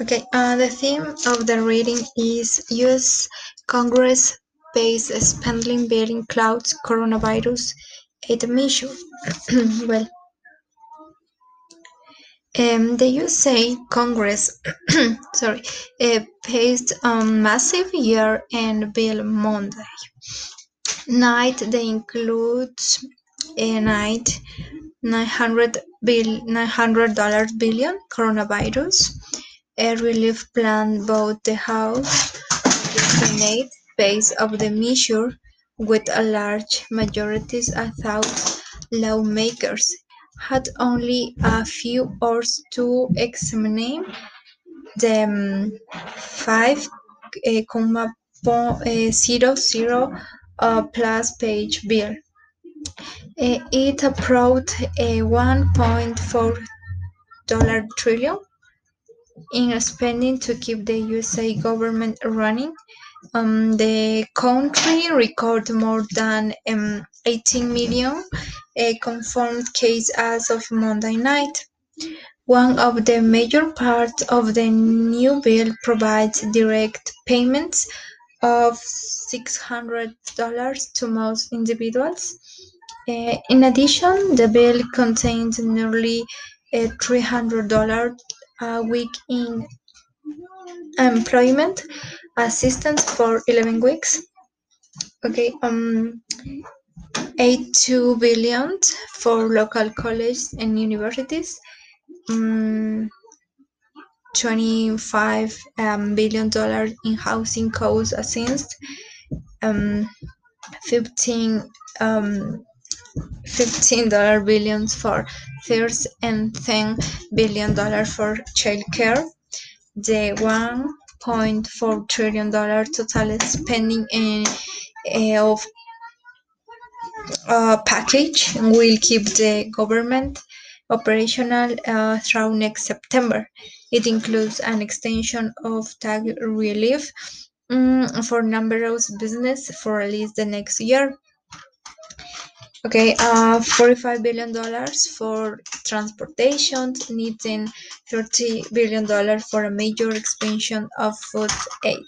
Okay, uh, the theme of the reading is U.S. Congress pays spending bill includes coronavirus aid measure. well, um, the USA Congress, sorry, uh, passed a massive year-end bill Monday night. They include a night 900 bill 900 dollars billion coronavirus a relief plan both the House and the Senate passed of the measure with a large majority thought lawmakers had only a few hours to examine the um, five uh, comma uh, plus page bill. Uh, it approved a 1.4 dollar trillion in spending to keep the USA government running. Um, the country recorded more than um, 18 million uh, confirmed cases as of Monday night. One of the major parts of the new bill provides direct payments of $600 to most individuals. Uh, in addition, the bill contains nearly uh, $300 a week in employment assistance for 11 weeks. Okay, um, 82 billion for local colleges and universities. Um, 25 um, billion dollars in housing costs assistance. Um, 15 um, 15 dollar for first and 10 billion dollar for child care the 1.4 trillion dollar total spending in uh, of uh, package will keep the government operational uh, through next September. It includes an extension of tax relief um, for numerous business for at least the next year. Okay, uh, $45 billion for transportation, needing $30 billion for a major expansion of food aid.